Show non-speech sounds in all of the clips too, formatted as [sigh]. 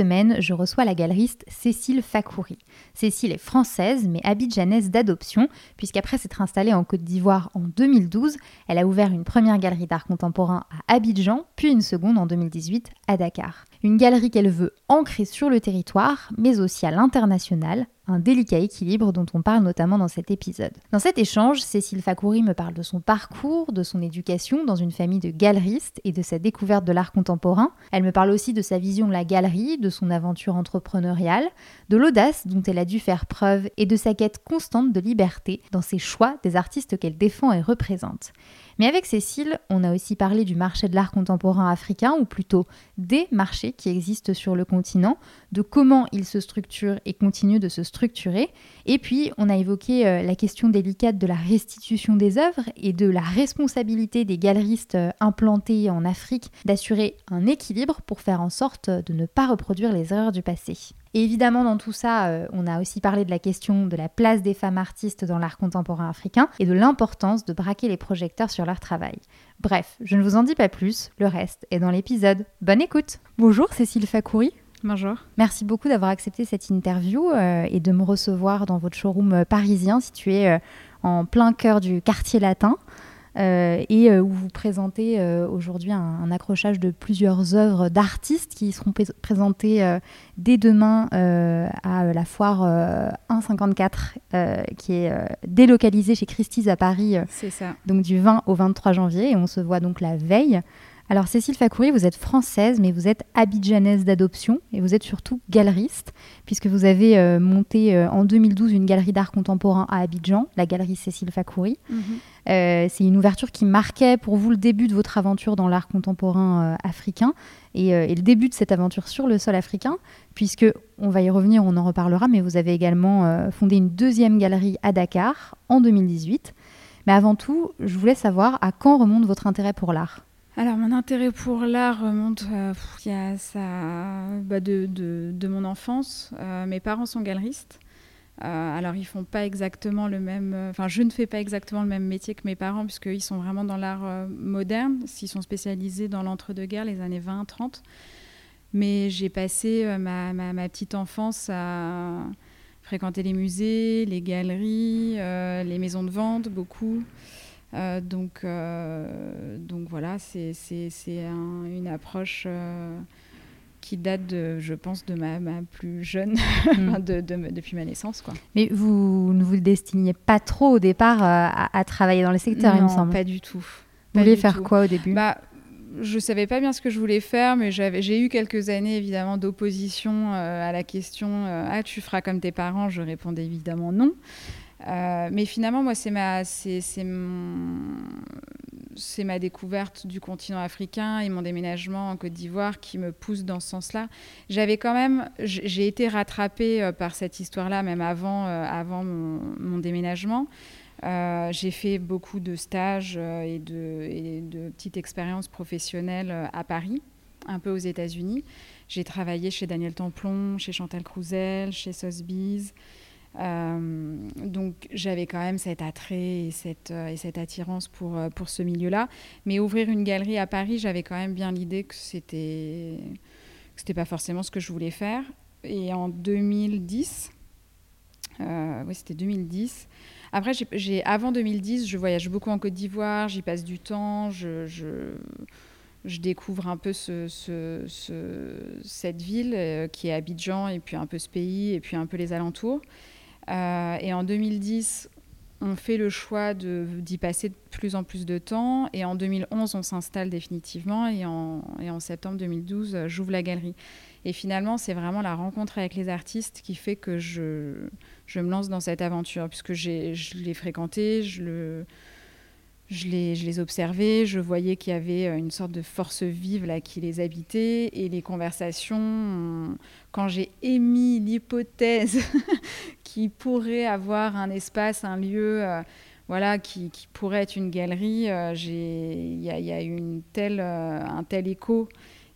je reçois la galeriste Cécile Fakouri. Cécile est française, mais abidjanaise d'adoption, puisqu'après s'être installée en Côte d'Ivoire en 2012, elle a ouvert une première galerie d'art contemporain à Abidjan, puis une seconde en 2018 à Dakar. Une galerie qu'elle veut ancrer sur le territoire, mais aussi à l'international, un délicat équilibre dont on parle notamment dans cet épisode. Dans cet échange, Cécile Fakouri me parle de son parcours, de son éducation dans une famille de galeristes et de sa découverte de l'art contemporain. Elle me parle aussi de sa vision de la galerie, de son aventure entrepreneuriale, de l'audace dont elle a dû faire preuve et de sa quête constante de liberté dans ses choix des artistes qu'elle défend et représente. Mais avec Cécile, on a aussi parlé du marché de l'art contemporain africain, ou plutôt des marchés qui existent sur le continent, de comment ils se structurent et continuent de se structurer. Et puis, on a évoqué euh, la question délicate de la restitution des œuvres et de la responsabilité des galeristes euh, implantés en Afrique d'assurer un équilibre pour faire en sorte de ne pas reproduire les erreurs du passé. Et évidemment, dans tout ça, euh, on a aussi parlé de la question de la place des femmes artistes dans l'art contemporain africain et de l'importance de braquer les projecteurs sur leur travail. Bref, je ne vous en dis pas plus, le reste est dans l'épisode. Bonne écoute Bonjour Cécile Fakouri. Bonjour. Merci beaucoup d'avoir accepté cette interview euh, et de me recevoir dans votre showroom euh, parisien situé en plein cœur du quartier latin. Euh, et euh, où vous présentez euh, aujourd'hui un, accrochage de plusieurs œuvres d'artistes qui seront présentées dès demain à la foire 154 qui est délocalisée chez Christie's à Paris. C'est ça. Donc du 20 au 23 janvier et on se voit donc la veille. Alors Cécile Fakouri, vous êtes française, mais vous êtes abidjanaise d'adoption et vous êtes surtout galeriste, puisque vous avez euh, monté euh, en 2012 une galerie d'art contemporain à Abidjan, la galerie Cécile Fakouri. Mhm. Euh, c'est une ouverture qui marquait pour vous le début de votre aventure dans l'art contemporain africain et, et, le début de cette aventure sur le sol africain, puisque on va y revenir, on en reparlera, mais vous avez également fondé une deuxième galerie à Dakar en 2018. Mais avant tout, je voulais savoir à quand remonte votre intérêt pour l'art? Alors, mon intérêt pour l'art remonte euh, bah, de, mon enfance. Euh, mes parents sont galeristes. Euh, alors, ils font pas exactement le même. Enfin, je ne fais pas exactement le même métier que mes parents, puisqu'ils sont vraiment dans l'art moderne. Ils sont spécialisés dans l'entre-deux-guerres, les années 20-30. Mais j'ai passé ma, petite enfance à fréquenter les musées, les galeries, les maisons de vente, beaucoup. Euh, donc, euh, donc voilà, c'est un, une approche euh, qui date, de, je pense, de ma, ma plus jeune, [laughs] mm. de, depuis ma naissance. Quoi. Mais vous ne vous destiniez pas trop au départ à, travailler dans le secteur, il me semble. pas du tout. Vous vouliez faire quoi au début? Bah, je savais pas bien ce que je voulais faire, mais j'ai eu quelques années évidemment d'opposition à la question Ah, tu feras comme tes parents? Je répondais évidemment non. Euh, mais finalement, moi, c'est ma, découverte du continent africain et mon déménagement en Côte d'Ivoire qui me pousse dans ce sens-là. J'avais quand même, j'ai été rattrapée euh, par cette histoire-là même avant, euh, mon, déménagement. j'ai fait beaucoup de stages et, de, et de petites expériences professionnelles à Paris, un peu aux États-Unis. J'ai travaillé chez Daniel Templon, chez Chantal Crouzel, chez Sotheby's. Euh, donc j'avais quand même cet attrait et cette, euh, attirance pour, euh, pour ce milieu-là. Mais ouvrir une galerie à Paris, j'avais quand même bien l'idée que c'était que c'était pas forcément ce que je voulais faire. Et en 2010, oui c'était 2010. Après, avant 2010, je voyage beaucoup en Côte d'Ivoire, j'y passe du temps, je, découvre un peu ce, ce, cette ville qui est Abidjan, et puis un peu ce pays, et puis un peu les alentours. Euh, et en 2010, on fait le choix d'y passer de plus en plus de temps. Et en 2011, on s'installe définitivement. Et en, et en, septembre 2012, j'ouvre la galerie. Et finalement, c'est vraiment la rencontre avec les artistes qui fait que je, je me lance dans cette aventure, puisque je l'ai fréquenté, je, le, je, les, observais, je voyais qu'il y avait euh, une sorte de force vive qui les habitait, et les conversations, quand j'ai émis l'hypothèse [laughs] qui pourrait avoir un espace, un lieu... Euh, voilà, qui, pourrait être une galerie, euh, il y, a eu un tel écho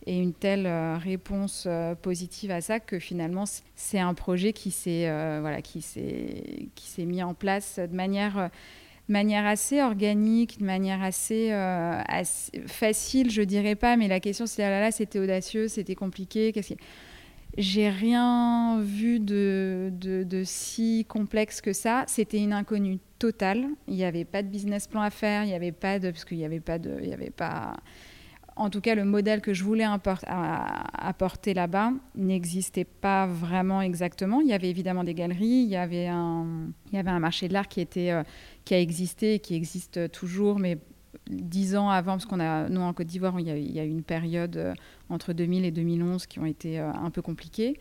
et une telle réponse positive à ça que finalement c'est un projet qui s'est voilà qui s'est mis en place de manière manière assez organique, de manière assez, facile, je dirais pas, mais la question c'est ah là là, c'était audacieux, c'était compliqué, qu'est-ce que j'ai rien vu de, de, de, si complexe que ça. C'était une inconnue totale. Il n'y avait pas de business plan à faire. Il n'y avait pas de parce qu'il n'y avait pas de, il y avait pas en tout cas, le modèle que je voulais apporter là-bas n'existait pas vraiment exactement. Il y avait évidemment des galeries, il y avait un, marché de l'art euh, qui a existé et qui existe toujours, mais dix ans avant, parce qu'on a, nous en Côte d'Ivoire, il, y a eu une période euh, entre 2000 et 2011 qui ont été euh, un peu compliquées.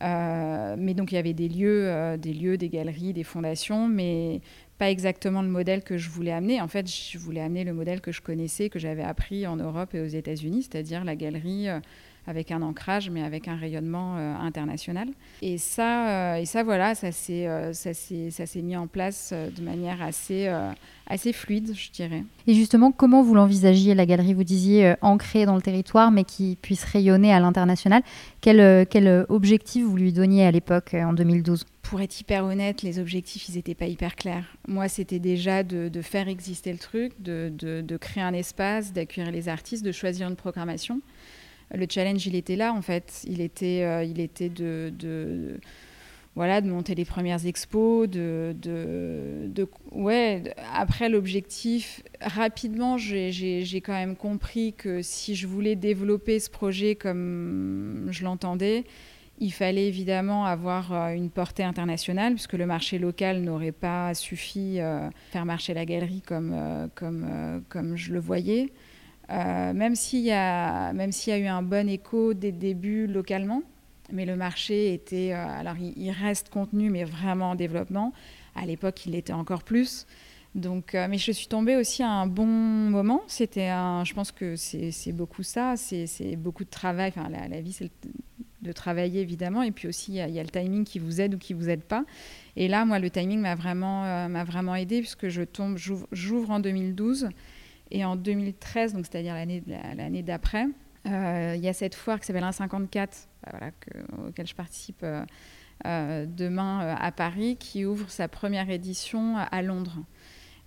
Mais donc il y avait des lieux, des lieux, des galeries, des fondations, mais pas exactement le modèle que je voulais amener. En fait, je voulais amener le modèle que je connaissais, que j'avais appris en Europe et aux États-Unis, c'est-à-dire la galerie euh, avec un ancrage, mais avec un rayonnement euh, international. Et ça, euh, et ça, voilà, ça s'est, s'est, mis en place de manière assez, assez fluide, je dirais. Et justement, comment vous l'envisagiez, la galerie? Vous disiez ancrée dans le territoire, mais qui puisse rayonner à l'international. Quel, quel objectif vous lui donniez à l'époque, en 2012 pour être hyper honnête, les objectifs, ils n'étaient pas hyper clairs. Moi, c'était déjà de, faire exister le truc, de, de créer un espace, d'accueillir les artistes, de choisir une programmation. Le challenge, il était là, en fait. Il était, euh, il était de, voilà, de monter les premières expos. Ouais, après, l'objectif, rapidement, j'ai quand même compris que si je voulais développer ce projet comme je l'entendais, il fallait évidemment avoir euh, une portée internationale, puisque le marché local n'aurait pas suffi à euh, faire marcher la galerie comme, comme, comme je le voyais. Même s'il y, a, y a eu un bon écho des débuts localement, mais le marché était, alors il, reste contenu, mais vraiment en développement. À l'époque, il l'était encore plus. Donc, mais je suis tombée aussi à un bon moment. C'était un, je pense que c'est beaucoup ça, c'est beaucoup de travail. Enfin, la, la vie, c'est de travailler évidemment. Et puis aussi, il y, a le timing qui vous aide ou qui vous aide pas. Et là, moi, le timing m'a vraiment, euh, m'a vraiment aidé puisque je tombe, j'ouvre en 2012 et en 2013, donc c'est-à-dire l'année, l'année d'après, euh, il y a cette foire qui s'appelle 154, bah, voilà, que, auquel je participe euh, demain à Paris, qui ouvre sa première édition à Londres.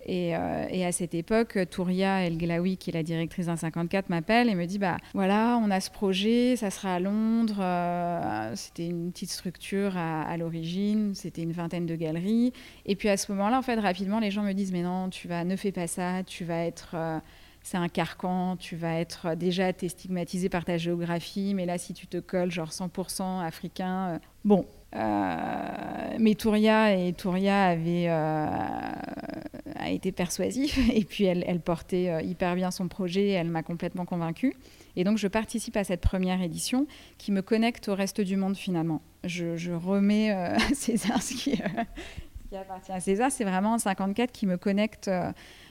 Euh, et, à cette époque, Touria El Glaoui, qui est la directrice d'un 54, m'appelle et me dit bah voilà, on a ce projet, ça sera à Londres. Euh, c'était une petite structure à, l'origine, c'était une vingtaine de galeries. Et puis à ce moment-là, en fait, rapidement, les gens me disent mais non, tu vas, ne fais pas ça, tu vas être euh, c'est un carcan, tu vas être déjà es stigmatisé par ta géographie, mais là si tu te colles genre 100% africain, bon, mais Touria et Touria avait euh, a été persuasif [laughs] et puis elle, portait euh, hyper bien son projet et elle m'a complètement convaincue. Et donc je participe à cette première édition qui me connecte au reste du monde finalement. Je, remets à [laughs] César ce qui, appartient à César. C'est vraiment un 54 qui me connecte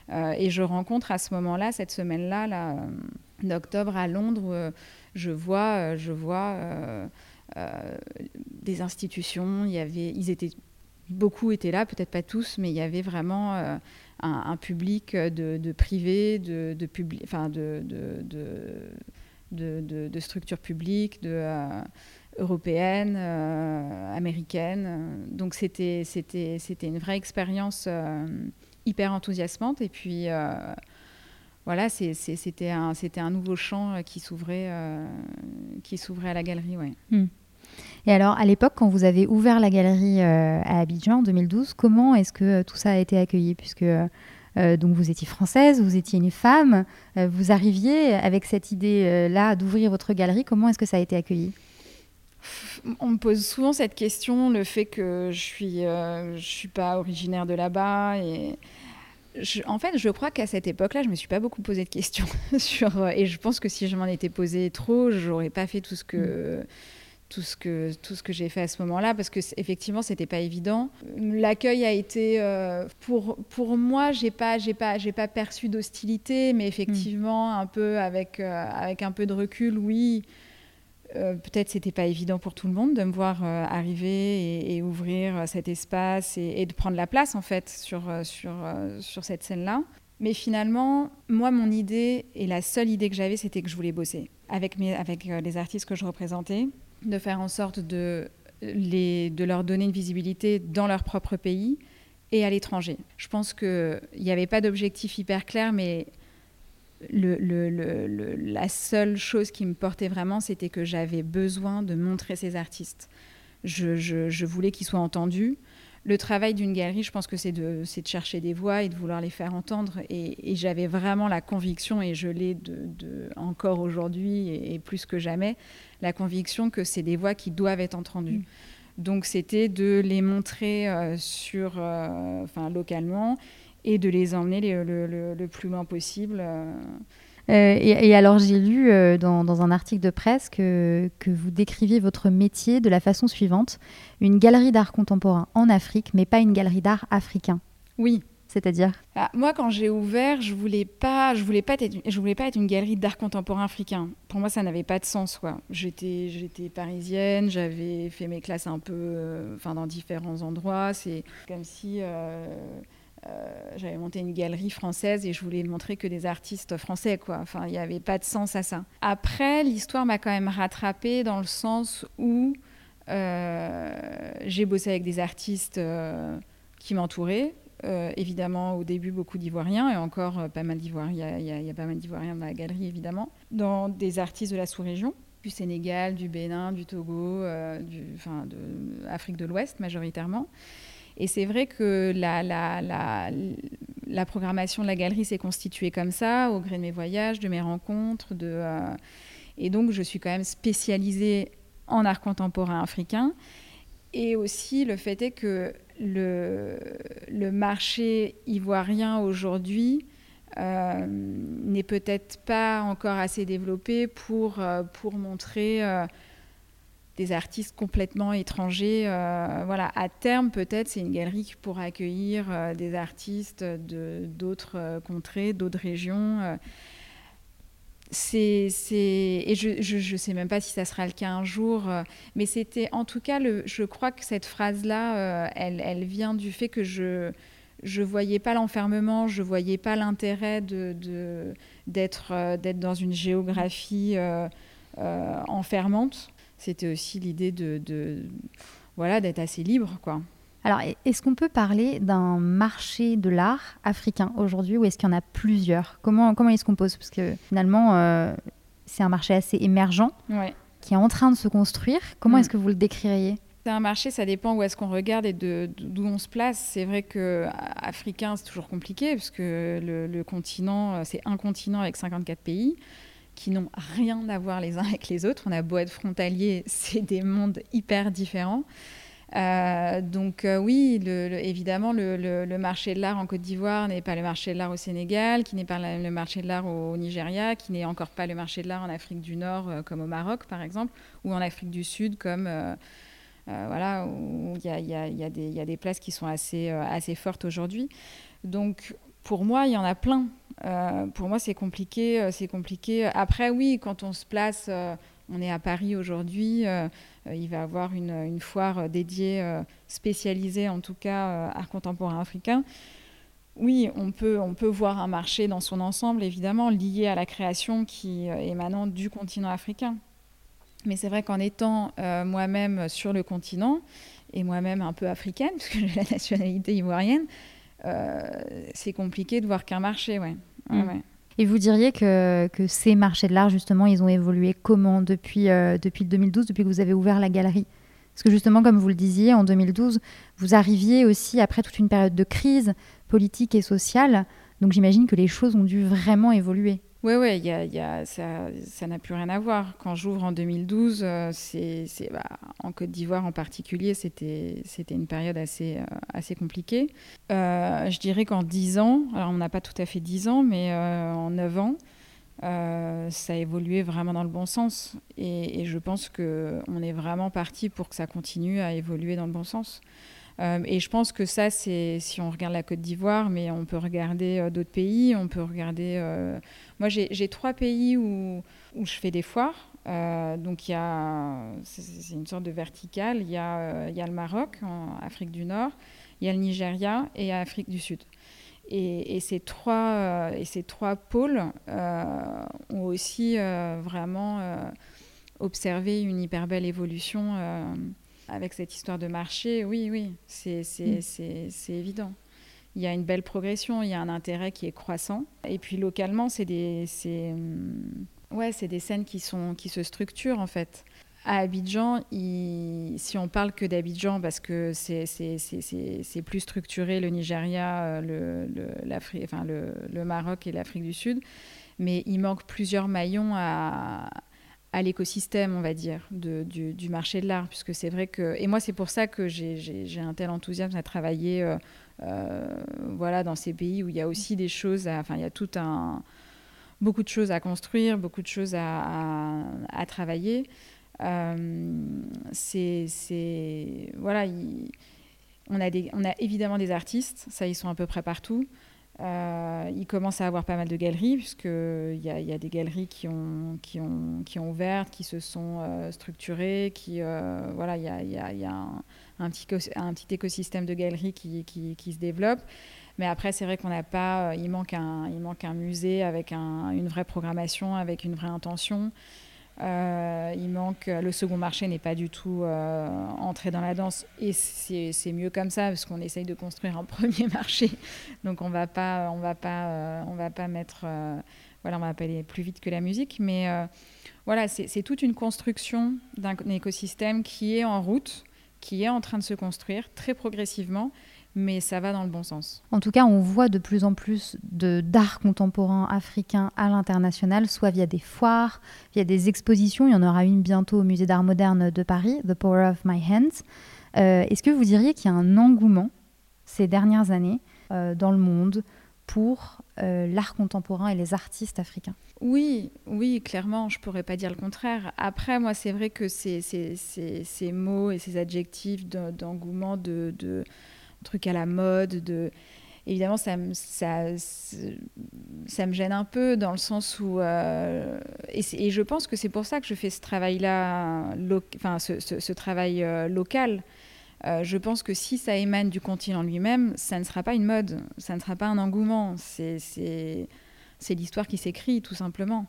et je rencontre à ce moment-là, cette semaine-là, là, d'octobre à Londres, je vois, je vois euh, des institutions. Y avait, ils étaient, beaucoup étaient là, peut-être pas tous, mais il y avait vraiment euh, un, public de, de privés, de, de, enfin de, structures publiques, euh, européennes, américaines. Donc c'était, une vraie expérience hyper enthousiasmante. Et puis voilà, c'était un, un, nouveau champ euh, qui s'ouvrait, euh, qui s'ouvrait à la galerie. Ouais. Hmm. Et alors, à l'époque, quand vous avez ouvert la galerie euh, à Abidjan en 2012, comment est-ce que tout ça a été accueilli? Puisque donc vous étiez française, vous étiez une femme, vous arriviez avec cette idée-là d'ouvrir votre galerie. Comment est-ce que ça a été accueilli? On me pose souvent cette question, le fait que je suis, je suis pas originaire de là-bas et en fait, je crois qu'à cette époque-là, je me suis pas beaucoup posé de questions [laughs] sur. Euh, et je pense que si je m'en étais posé trop, j'aurais pas fait tout ce que. Tout ce que tout ce que j'ai fait à ce moment-là parce que effectivement c'était pas évident. L'accueil a été euh, pour pour moi j'ai pas j'ai pas j'ai pas perçu d'hostilité mais effectivement un peu avec euh, avec un peu de recul oui euh, peut-être c'était pas évident pour tout le monde de me voir arriver et, ouvrir cet espace et, de prendre la place en fait sur sur sur cette scène là mais finalement, moi, mon idée et la seule idée que j'avais, c'était que je voulais bosser avec, mes, avec les artistes que je représentais de faire en sorte de, les, de leur donner une visibilité dans leur propre pays et à l'étranger. Je pense qu'il n'y avait pas d'objectif hyper clair, mais la seule chose qui me portait vraiment, c'était que j'avais besoin de montrer ces artistes. Je voulais qu'ils soient entendus le travail d'une galerie, je pense que c'est de, de, chercher des voix et de vouloir les faire entendre. Et, j'avais vraiment la conviction, et je l'ai de, encore aujourd'hui et, plus que jamais, la conviction que c'est des voix qui doivent être entendues. Mm. Donc c'était de les montrer euh, sur, euh, localement et de les emmener le, plus loin possible. Euh, euh, et, alors, j'ai lu euh, dans, un article de presse que, que, vous décriviez votre métier de la façon suivante une galerie d'art contemporain en Afrique, mais pas une galerie d'art africain. Oui. C'est-à-dire ah, Moi, quand j'ai ouvert, je voulais pas, je voulais pas être, je voulais pas être une galerie d'art contemporain africain. Pour moi, ça n'avait pas de sens. Quoi. J'étais, j'étais parisienne, j'avais fait mes classes un peu, euh, enfin, dans différents endroits. C'est comme si euh, j'avais monté une galerie française et je voulais montrer que des artistes français, quoi. Enfin, il n'y avait pas de sens à ça. Après, l'histoire m'a quand même rattrapée dans le sens où euh, j'ai bossé avec des artistes euh, qui m'entouraient. évidemment, au début, beaucoup d'Ivoiriens et encore pas mal d'Ivoiriens. Il y, a pas mal d'Ivoiriens dans la galerie, évidemment. Dans des artistes de la sous-région, du Sénégal, du Bénin, du Togo, enfin, de Afrique de l'Ouest majoritairement. Et c'est vrai que la, la, la, la, programmation de la galerie s'est constituée comme ça, au gré de mes voyages, de mes rencontres. De, euh, et donc, je suis quand même spécialisée en art contemporain africain. Et aussi, le fait est que le, le marché ivoirien aujourd'hui euh, n'est peut-être pas encore assez développé pour, euh, pour montrer des artistes complètement étrangers. Euh, voilà, à terme, peut-être, c'est une galerie qui pourra accueillir euh, des artistes d'autres euh, contrées, d'autres régions. Et je ne sais même pas si ça sera le cas un jour, mais c'était en tout cas, je crois que cette phrase-là, elle, elle, vient du fait que je je voyais pas l'enfermement, je voyais pas l'intérêt d'être, d'être dans une géographie enfermante c'était aussi l'idée de, voilà d'être assez libre quoi. Alors, est-ce qu'on peut parler d'un marché de l'art africain aujourd'hui ou est-ce qu'il y en a plusieurs? Comment, comment est-ce qu'on pose Parce que finalement, euh, c'est un marché assez émergent qui est en train de se construire. Comment mm. est-ce que vous le décririez? C'est un marché, ça dépend où est-ce qu'on regarde et d'où on se place. C'est vrai que africain, c'est toujours compliqué parce que le, le continent, c'est un continent avec 54 pays qui n'ont rien à voir les uns avec les autres. On a beau être frontalier, [laughs] c'est des mondes hyper différents. Euh, donc euh, oui, évidemment, le, marché de l'art en Côte d'Ivoire n'est pas le marché de l'art au Sénégal, qui n'est pas le marché de l'art au Nigeria, qui n'est encore pas le marché de l'art en Afrique du Nord, euh, comme au Maroc, par exemple, ou en Afrique du Sud, comme voilà, où il y y a, des places qui sont assez, assez fortes aujourd'hui. Donc pour moi, il y en a plein. Euh, pour moi, c'est compliqué, euh, c'est compliqué. Après, oui, quand on se place, euh, on est à Paris aujourd'hui, il va y avoir une, foire dédiée, spécialisée en tout cas, art contemporain africain. Oui, on peut, on peut voir un marché dans son ensemble, évidemment, lié à la création qui émanant du continent africain. Mais c'est vrai qu'en étant moi-même sur le continent, et moi-même un peu africaine, [laughs] puisque j'ai la nationalité ivoirienne, c'est compliqué de voir qu'un marché, ouais. Mm. Et vous diriez que, que, ces marchés de l'art, justement, ils ont évolué comment depuis, euh, depuis 2012, depuis que vous avez ouvert la galerie? Parce que justement, comme vous le disiez, en 2012, vous arriviez aussi après toute une période de crise politique et sociale. Donc j'imagine que les choses ont dû vraiment évoluer. Oui, ouais, ça n'a plus rien à voir. Quand j'ouvre en 2012, euh, c'est, bah, en Côte d'Ivoire en particulier, c'était, une période assez, euh, compliquée. Euh, je dirais qu'en 10 ans, alors on n'a pas tout à fait 10 ans, mais en 9 ans, ça a évolué vraiment dans le bon sens. Et, je pense qu'on est vraiment parti pour que ça continue à évoluer dans le bon sens. Et je pense que ça, c'est si on regarde la Côte d'Ivoire, mais on peut regarder d'autres pays, on peut regarder... Moi, j'ai trois pays où, je fais des foires. donc, il y a, c'est une sorte de verticale. Il y, a, y a le Maroc, en Afrique du Nord, il y a le Nigeria et Afrique du Sud. Et, ces trois, euh, et ces trois pôles euh, ont aussi euh, vraiment observé une hyper belle évolution avec cette histoire de marché. Oui, oui, c'est mm. évident. Il y a une belle progression, il y a un intérêt qui est croissant. Et puis localement, c'est des, ouais, des scènes qui, sont, qui se structurent en fait à Abidjan, si on parle que d'Abidjan, parce que c'est plus structuré, le Nigeria, euh, le, enfin, le, Maroc et l'Afrique du Sud, mais il manque plusieurs maillons à, à l'écosystème, on va dire, du, marché de l'art, puisque c'est vrai que... Et moi, c'est pour ça que j'ai un tel enthousiasme à travailler euh, euh, voilà, dans ces pays où il y a aussi des choses, enfin, il y a tout un... beaucoup de choses à construire, beaucoup de choses à, travailler. Euh, c'est voilà, on a on a évidemment des artistes, ça ils sont à peu près partout. Euh, il commence à avoir pas mal de galeries, puisqu'il y, a, y a des galeries qui ont, qui ont, qui ont ouvert, qui se sont euh, structurées, qui, euh, voilà, il y a, un, petit, un petit écosystème de galeries qui, qui, se développe. Mais après, c'est vrai qu'on n'a pas, il manque, un, il manque un musée avec un, une vraie programmation, avec une vraie intention. Euh, il manque, le second marché n'est pas du tout euh, entré dans la danse. Et c'est mieux comme ça parce qu'on essaye de construire un [laughs] premier marché. Donc on va pas, on va pas, euh, on va pas mettre, voilà, on va pas aller plus vite que la musique, mais voilà, c'est toute une construction d'un écosystème qui est en route, qui est en train de se construire très progressivement mais ça va dans le bon sens. En tout cas, on voit de plus en plus d'art contemporain africain à l'international, soit via des foires, via des expositions. Il y en aura une bientôt au Musée d'art moderne de Paris, The Power of My Hands. Euh, est-ce que vous diriez qu'il y a un engouement ces dernières années euh, dans le monde pour euh, l'art contemporain et les artistes africains? Oui, oui, clairement, je ne pourrais pas dire le contraire. Après, moi, c'est vrai que ces, ces, mots et ces adjectifs d'engouement de, de truc à la mode, de évidemment, ça, me gêne un peu dans le sens où. Euh, et, je pense que c'est pour ça que je fais ce travail-là, enfin, ce, travail euh, local. Euh, je pense que si ça émane du continent lui-même, ça ne sera pas une mode, ça ne sera pas un engouement. C'est l'histoire qui s'écrit, tout simplement.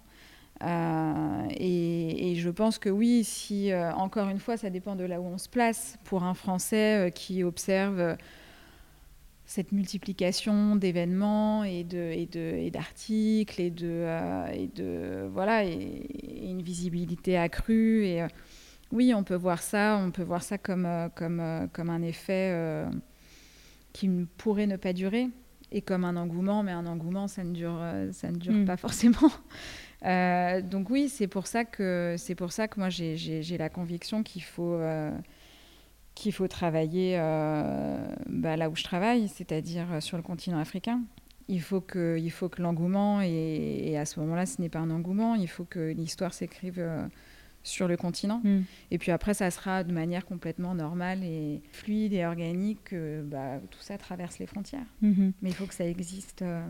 et, je pense que oui, si, encore une fois, ça dépend de là où on se place. Pour un Français qui observe cette multiplication d'événements et de et de et d'articles et de euh, et de voilà et, une visibilité accrue et euh, oui on peut voir ça on peut voir ça comme euh, comme comme un effet qui pourrait ne pas durer et comme un engouement mais un engouement ça ne dure ça ne dure mm. pas [laughs] forcément donc oui c'est pour ça que c'est pour ça que moi j'ai la conviction qu'il faut qu'il faut travailler euh, bah, là où je travaille, c'est-à-dire euh, sur le continent africain. Il faut que, l'engouement, et, à ce moment-là, ce n'est pas un engouement, il faut que l'histoire s'écrive euh, sur le continent. Mm. Et puis après, ça sera de manière complètement normale et fluide et organique que bah, tout ça traverse les frontières. Mm-hmm. Mais il faut que ça existe. Euh.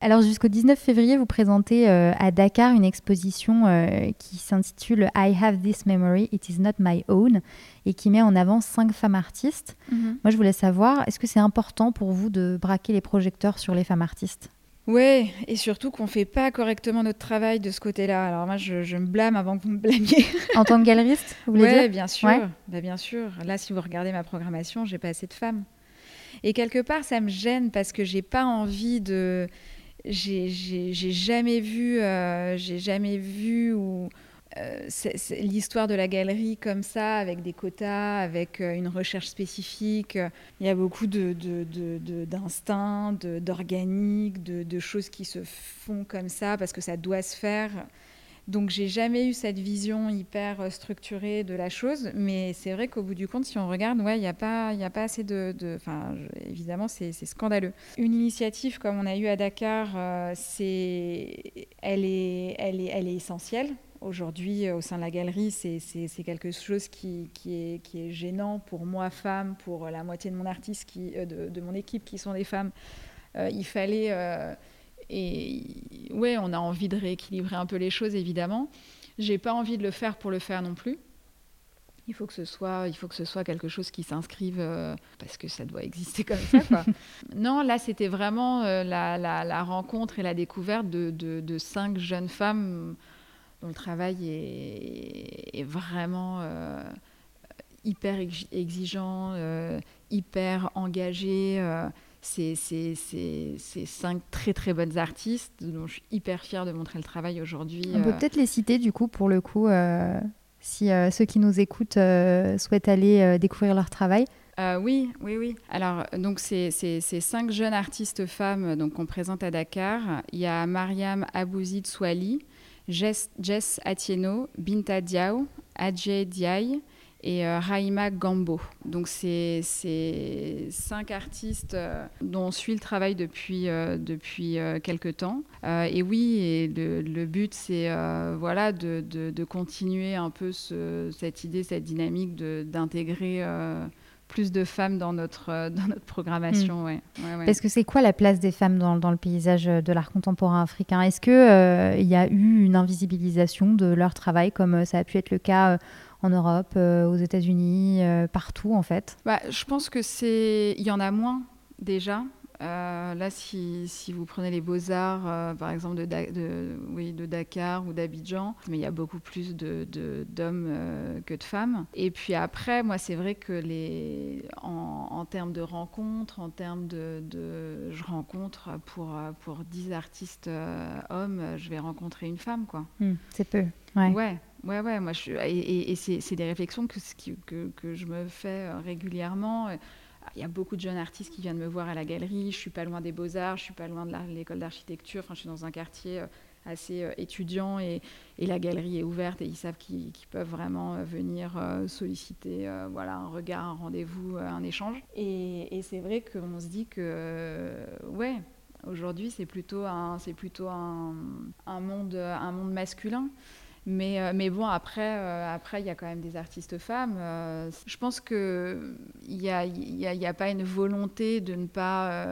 Alors jusqu'au 19 février, vous présentez euh, à Dakar une exposition euh, qui s'intitule I Have This Memory, It Is Not My Own et qui met en avant cinq femmes artistes. Mm-hmm. Moi, je voulais savoir, est-ce que c'est important pour vous de braquer les projecteurs sur les femmes artistes? Ouais, et surtout qu'on fait pas correctement notre travail de ce côté-là. Alors moi, je, me blâme avant que vous me blâmiez. [laughs] En tant que galeriste, vous voulez ouais, bien sûr. Bah, bien sûr. Là, si vous regardez ma programmation, j'ai pas assez de femmes. Et quelque part, ça me gêne parce que j'ai pas envie de. J'ai jamais vu, euh, j'ai jamais vu ou euh, l'histoire de la galerie comme ça, avec des quotas, avec euh, une recherche spécifique. Il y a beaucoup d'instinct, de, d'organique, de, choses qui se font comme ça parce que ça doit se faire. Donc j'ai jamais eu cette vision hyper euh, structurée de la chose, mais c'est vrai qu'au bout du compte, si on regarde, ouais, il n'y a pas, assez de, enfin, évidemment, c'est scandaleux. Une initiative comme on a eu à Dakar, euh, c'est, elle est, elle est, elle est essentielle. Aujourd'hui, euh, au sein de la galerie, c'est quelque chose qui, qui, est, qui, est, gênant pour moi, femme, pour la moitié de mon artiste, qui, de, de, mon équipe, qui sont des femmes. il fallait et ouais, on a envie de rééquilibrer un peu les choses, évidemment. J'ai pas envie de le faire pour le faire non plus. Il faut que ce soit, il faut que ce soit quelque chose qui s'inscrive euh, parce que ça doit exister comme ça. Quoi. [laughs] non, là, c'était vraiment euh, la, la, rencontre et la découverte de, de, cinq jeunes femmes dont le travail est, est vraiment euh, hyper exigeant, hyper engagé c'est cinq très très bonnes artistes dont je suis hyper fière de montrer le travail aujourd'hui. On peut euh. peut-être les citer du coup pour le coup, euh, si euh, ceux qui nous écoutent souhaitent aller découvrir leur travail. oui, oui, oui. Alors, donc, c'est cinq jeunes artistes femmes qu'on présente à Dakar. Il y a Mariam Abouzid Swali, Jess, Atieno, Binta Diaw, Adjei Diaye, et euh, Raima Gambo. Donc c'est cinq artistes euh, dont on suit le travail depuis, euh, depuis quelques temps. et oui, et le, but c'est voilà, de, de, continuer un peu ce, cette idée, cette dynamique d'intégrer plus de femmes dans notre, dans notre programmation. Mm. Parce que c'est quoi la place des femmes dans, dans le paysage de l'art contemporain africain? Est-ce qu'il il y a eu une invisibilisation de leur travail comme ça a pu être le cas en Europe, euh, aux États-Unis, euh, partout en fait? Bah, Je pense que c'est, il y en a moins déjà. Euh, là, si, si, vous prenez les beaux-arts, par exemple, de, de, oui, de Dakar ou d'Abidjan, mais il y a beaucoup plus d'hommes de, d'hommes que de femmes. Et puis après, moi, c'est vrai que les, en, en, termes de rencontres, en termes de, de, Je rencontre pour, pour 10 artistes hommes, je vais rencontrer une femme, quoi. Hmm, c'est peu. Ouais. ouais. Ouais, ouais, moi, je, et, et c'est des réflexions que, que, que, je me fais euh, régulièrement. Il y a beaucoup de jeunes artistes qui viennent me voir à la galerie. Je suis pas loin des beaux-arts, je suis pas loin de l'école d'architecture. Enfin, je suis dans un quartier euh, assez euh, étudiant et, la galerie est ouverte et ils savent qu'ils peuvent vraiment venir solliciter voilà, un regard, un rendez-vous, un échange. Et, c'est vrai qu'on se dit que, ouais, aujourd'hui, c'est plutôt, un monde masculin. Mais, euh, mais bon, après, euh, après, il y a quand même des artistes femmes. Euh, je pense qu'il n'y a, y y a, pas une volonté de ne pas,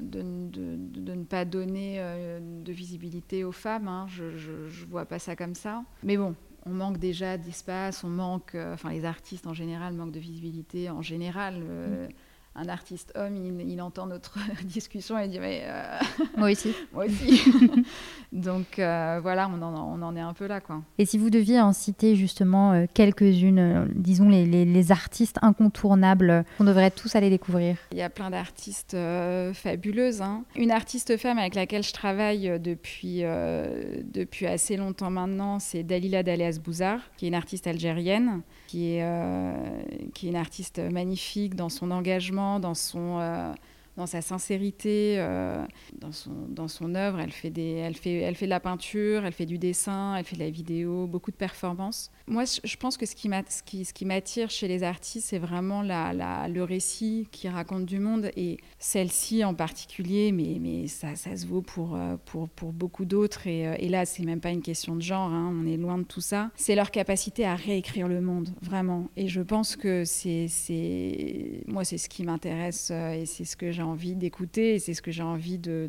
de, ne pas donner de visibilité aux femmes. Hein. Je ne vois pas ça comme ça. Mais bon, on manque déjà d'espace, on manque, enfin les artistes en général manquent de visibilité en général. Mm un artiste homme, il, entend notre [laughs] discussion et il dit mais euh, moi aussi, [laughs] moi aussi. [laughs] Donc euh, voilà, on en, on en, est un peu là quoi. Et si vous deviez en citer justement euh, quelques-unes, disons les, les, artistes incontournables qu'on devrait tous aller découvrir. Il y a plein d'artistes fabuleuses. Hein. Une artiste femme avec laquelle je travaille depuis depuis assez longtemps maintenant, c'est Dalila Dalias Bouzar, qui est une artiste algérienne, qui est qui est une artiste magnifique dans son engagement dans son euh, dans sa sincérité, euh, dans, son, œuvre. Elle fait, de la peinture, elle fait du dessin, elle fait de la vidéo, beaucoup de performances. Moi, je pense que ce qui m'attire chez les artistes, c'est vraiment le récit qui raconte du monde. Et celle-ci en particulier, mais, ça, se vaut pour, euh, beaucoup d'autres. Et, euh, et, là, c'est même pas une question de genre, hein, on est loin de tout ça. C'est leur capacité à réécrire le monde, vraiment. Et je pense que c'est moi, c'est ce qui m'intéresse et c'est ce que j'ai envie d'écouter et c'est ce que j'ai envie de,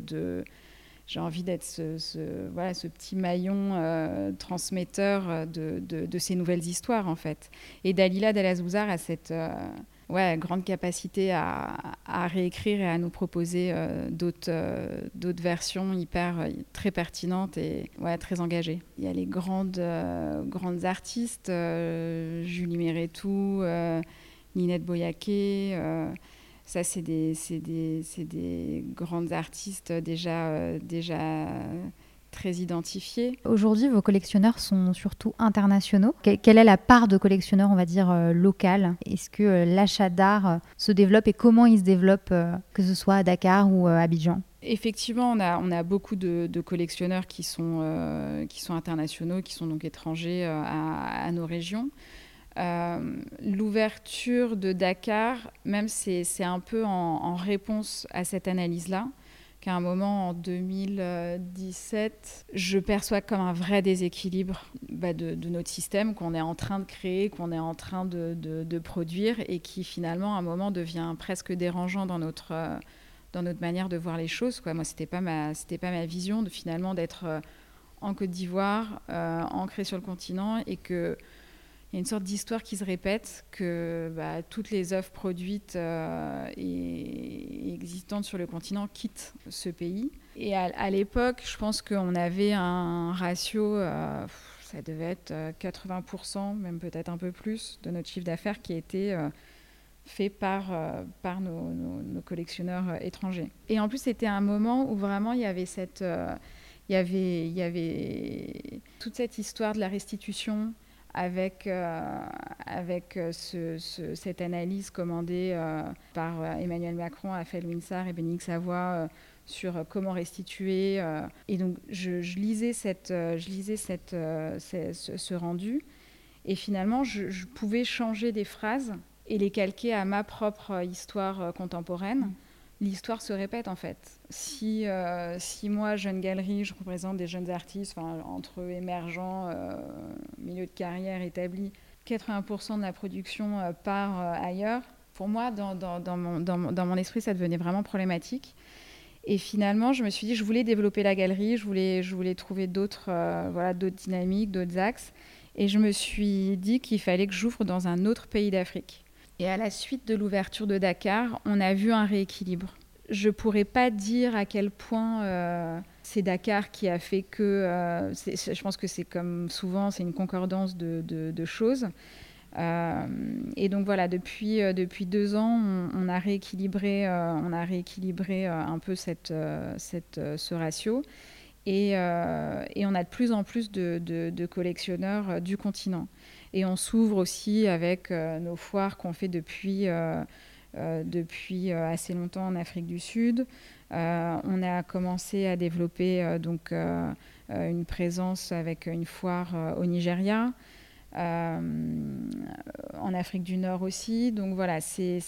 j'ai envie d'être ce, petit maillon euh, transmetteur de, ces nouvelles histoires en fait. Et Dalila Delazouzar a cette euh, grande capacité à, réécrire et à nous proposer euh, d'autres, versions hyper très pertinentes et très engagées. Il y a les grandes, artistes, Julie Méretou, Ninette Boyaké ça, c'est des, des, des, grandes artistes déjà, euh, déjà très identifié. Aujourd'hui, vos collectionneurs sont surtout internationaux. quelle est la part de collectionneurs, on va dire, euh, local Est-ce que euh, l'achat d'art se développe et comment il se développe, que ce soit à Dakar ou à Abidjan? Effectivement, on a, on a beaucoup de, collectionneurs qui sont, qui sont internationaux, qui sont donc étrangers à, nos régions. L'ouverture de Dakar, même c'est un peu en réponse à cette analyse-là qu'à un moment en 2017, je perçois comme un vrai déséquilibre bah, de, notre système qu'on est en train de créer, qu'on est en train de, produire et qui finalement à un moment devient presque dérangeant dans notre, euh, manière de voir les choses. Moi, ce n'était pas, ma, vision de finalement d'être euh, en Côte d'Ivoire, euh, ancré sur le continent et que y a une sorte d'histoire qui se répète, que bah, toutes les œuvres produites euh, et, existantes sur le continent quittent ce pays. Et à, l'époque, je pense qu'on avait un ratio, euh, ça devait être 80%, euh, même peut-être un peu plus, de notre chiffre d'affaires qui était fait par, par nos, nos, collectionneurs étrangers. Et en plus, c'était un moment où vraiment il y avait cette... il y avait, il y avait toute cette histoire de la restitution, avec, euh, avec euh, cette analyse commandée euh, par Emmanuel Macron, Raphaël Winsar et Bénédicte Savoie sur comment restituer. et donc, je, lisais, cette, je lisais cette, ce, rendu. Et finalement, je, pouvais changer des phrases et les calquer à ma propre histoire contemporaine l'histoire se répète en fait. Si, euh, si moi, jeune galerie, je représente des jeunes artistes, entre émergents, euh, milieu de carrière établi, 80% de la production euh, part ailleurs, pour moi, dans, mon, esprit, ça devenait vraiment problématique. Et finalement, je me suis dit, je voulais développer la galerie, je voulais, trouver d'autres voilà, d'autres dynamiques, d'autres axes. Et je me suis dit qu'il fallait que j'ouvre dans un autre pays d'Afrique. Et à la suite de l'ouverture de Dakar, on a vu un rééquilibre. Je ne pourrais pas dire à quel point euh, c'est Dakar qui a fait que. Euh, je pense que c'est comme souvent, c'est une concordance de, choses. Euh, et donc voilà, depuis, depuis deux ans, on, a rééquilibré, on a rééquilibré un peu cette, ce ratio. Et, et, on a de plus en plus de collectionneurs du continent. Et on s'ouvre aussi avec euh, nos foires qu'on fait depuis, euh, euh, depuis assez longtemps en Afrique du Sud. on a commencé à développer donc, une présence avec une foire au Nigeria. en Afrique du Nord aussi. Donc voilà, c'est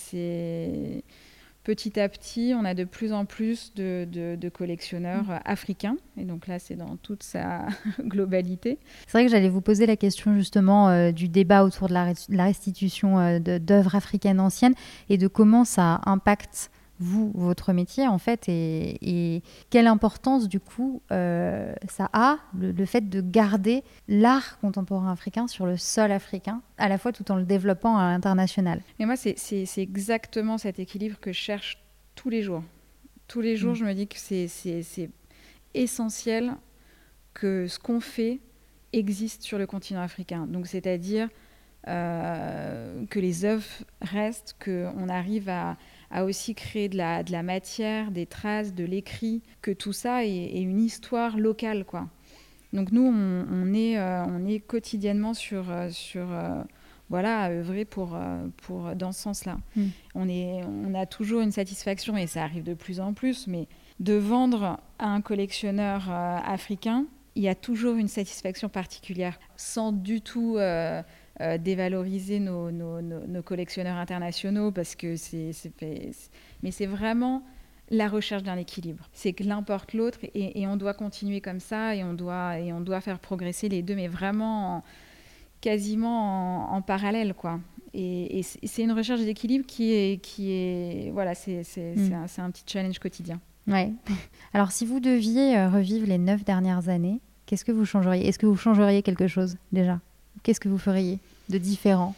petit à petit, on a de plus en plus de, collectionneurs mm. africains. Et donc là, c'est dans toute sa [laughs] globalité. C'est vrai que j'allais vous poser la question justement euh, du débat autour de la, restitution euh, d'œuvres africaines anciennes et de comment ça impacte vous, votre métier, en fait, et, quelle importance, du coup, euh, ça a, le, fait de garder l'art contemporain africain sur le sol africain, à la fois tout en le développant à l'international. Mais moi, c'est exactement cet équilibre que je cherche tous les jours. Tous les jours, mm. je me dis que c'est essentiel que ce qu'on fait existe sur le continent africain. Donc, c'est-à-dire euh, que les œuvres restent, qu'on arrive à a aussi créé de la, de la matière, des traces, de l'écrit, que tout ça est, une histoire locale. quoi. Donc nous, on, est, euh, on est quotidiennement sur, euh, sur euh, voilà, à œuvrer pour, pour, dans ce sens-là. Mm. On, est, on a toujours une satisfaction, et ça arrive de plus en plus, mais de vendre à un collectionneur africain, il y a toujours une satisfaction particulière, sans du tout euh, dévaloriser nos, nos, collectionneurs internationaux parce que c'est, mais c'est vraiment la recherche d'un équilibre. C'est que l'un porte l'autre et, on doit continuer comme ça et on doit, et on doit faire progresser les deux, mais vraiment quasiment en, parallèle, quoi. Et, c'est une recherche d'équilibre qui est, qui est, voilà, c'est, mm. un, un, petit challenge quotidien. Ouais. [laughs] Alors, si vous deviez euh, revivre les neuf dernières années, qu'est-ce que vous changeriez? Est-ce que vous changeriez quelque chose déjà? Qu'est-ce que vous feriez de différent?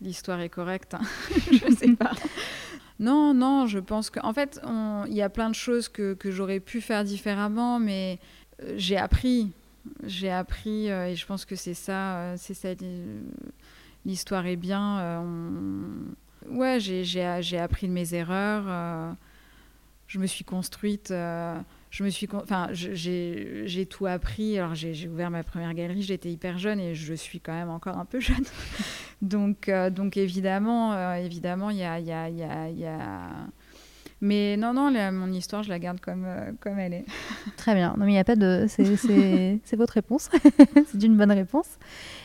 L'histoire est correcte, hein. [laughs] [laughs] je ne sais pas. [laughs] non, non, je pense qu'en fait, il y a plein de choses que, que j'aurais pu faire différemment, mais euh, j'ai appris. J'ai appris, euh, et je pense que c'est ça, euh, c'est ça. L'histoire est bien. Ouais, j'ai appris de mes erreurs. je me suis construite je me suis, enfin, j'ai tout appris. Alors, j'ai ouvert ma première galerie, j'étais hyper jeune et je suis quand même encore un peu [laughs] jeune. donc, euh, donc évidemment, euh, évidemment, il y a, y, a, y, a, y a, Mais non, non, mon histoire, je la garde comme, euh, comme elle est. [laughs] Très bien. Non, mais il n'y a pas de. C'est [laughs] votre réponse. C'est une bonne réponse.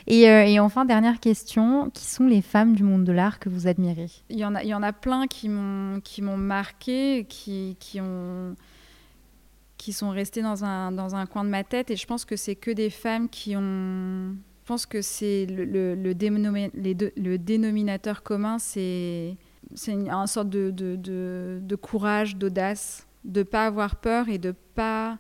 Et, et, enfin, dernière question qui sont les femmes du monde de l'art que vous admirez? Il y en a, il y en a plein qui m'ont marqué, qui, qui ont qui sont restées dans un, dans un coin de ma tête. Et je pense que c'est que des femmes qui ont. Je pense que c'est le, le, le, le, dénominateur commun, c'est une sorte de, de, de, de courage, d'audace, de ne pas avoir peur et de pas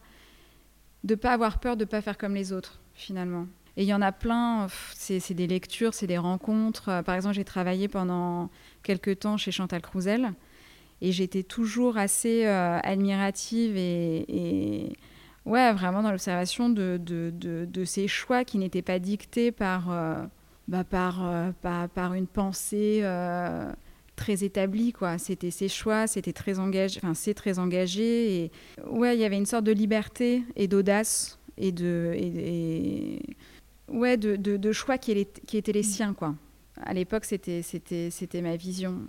de pas avoir peur de pas faire comme les autres finalement. Et il y en a plein, c'est des lectures, c'est des rencontres. Par exemple, j'ai travaillé pendant quelques temps chez Chantal Crouzel. Et j'étais toujours assez euh, admirative et, ouais, vraiment dans l'observation de, de, de, ces choix qui n'étaient pas dictés par, euh, bah, par, euh, par, par, une pensée très établie. quoi. C'était ses choix, c'était très engagé, enfin c'est très engagé. Et ouais, il y avait une sorte de liberté et d'audace et de... Et, ouais, de, de, choix qui, qui étaient les siens, quoi. À l'époque, c'était, c'était, c'était ma vision.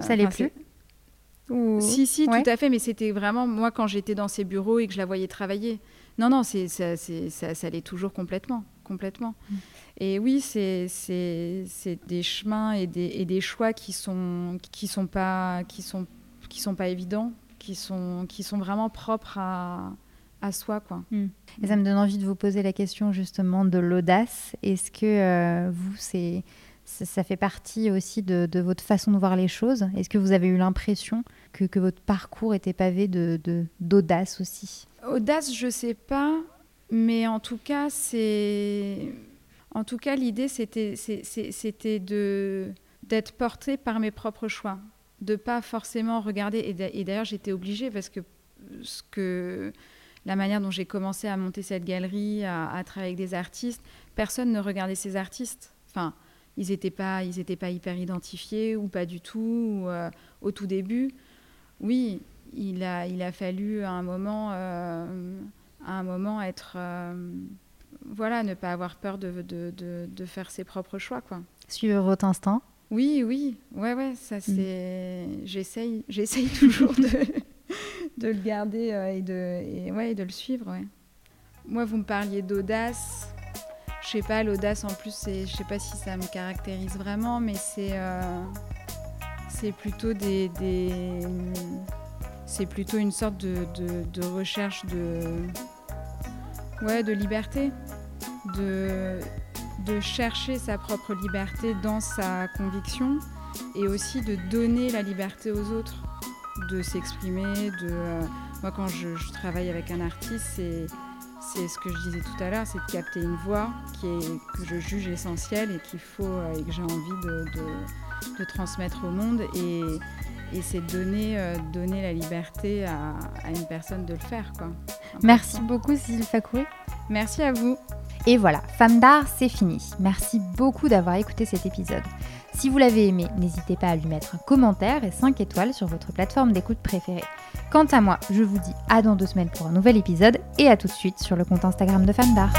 Ça l'est plus? Si, si, tout à fait, mais c'était vraiment moi quand j'étais dans ces bureaux et que je la voyais travailler. Non, non, c'est, ça, ça, ça allait toujours complètement. complètement. Mm. Et oui, c'est, c'est, des chemins et des, et des, choix qui sont, qui sont, pas, qui sont, qui sont pas évidents, qui sont, qui sont vraiment propres à, à soi. Quoi. Mm. Et ça me donne envie de vous poser la question justement de l'audace. Est-ce que euh, vous, c'est ça, fait partie aussi de, votre façon de voir les choses. Est-ce que vous avez eu l'impression que, votre parcours était pavé de, d'audace aussi? Audace, je sais pas, mais en tout cas, c'est, en tout cas, l'idée c'était, c'était de d'être portée par mes propres choix, de pas forcément regarder. Et d'ailleurs, j'étais obligée parce que ce que la manière dont j'ai commencé à monter cette galerie, à, à travailler avec des artistes, personne ne regardait ces artistes. Enfin, ils n'étaient pas, ils étaient pas hyper identifiés ou pas du tout euh, au tout début. Oui, il a, il a fallu à un moment, euh, à un moment être, euh, voilà, ne pas avoir peur de, de, de, de, faire ses propres choix, quoi. Suivre votre instinct. Oui, oui, ouais, ouais, ça mm. c'est, j'essaye, j'essaye [laughs] toujours de, de le garder et de, et, ouais, et de le suivre, ouais. Moi, vous me parliez d'audace sais pas, l'audace en plus, je sais pas si ça me caractérise vraiment, mais c'est euh, c'est plutôt des, c'est plutôt une sorte de, de, recherche de ouais de liberté, de de chercher sa propre liberté dans sa conviction et aussi de donner la liberté aux autres, de s'exprimer, de euh, moi quand je, je, travaille avec un artiste, c'est c'est ce que je disais tout à l'heure, c'est de capter une voix qui est, que je juge essentielle et qu'il faut euh, et que j'ai envie de, de, transmettre au monde. Et, et c'est donner, euh, donner la liberté à, à, une personne de le faire. Quoi. Merci beaucoup, Cécile Fakouri. Merci à vous. Et voilà, Femme d'art, c'est fini. Merci beaucoup d'avoir écouté cet épisode. Si vous l'avez aimé, n'hésitez pas à lui mettre un commentaire et 5 étoiles sur votre plateforme d'écoute préférée. Quant à moi, je vous dis à dans deux semaines pour un nouvel épisode et à tout de suite sur le compte Instagram de d'art.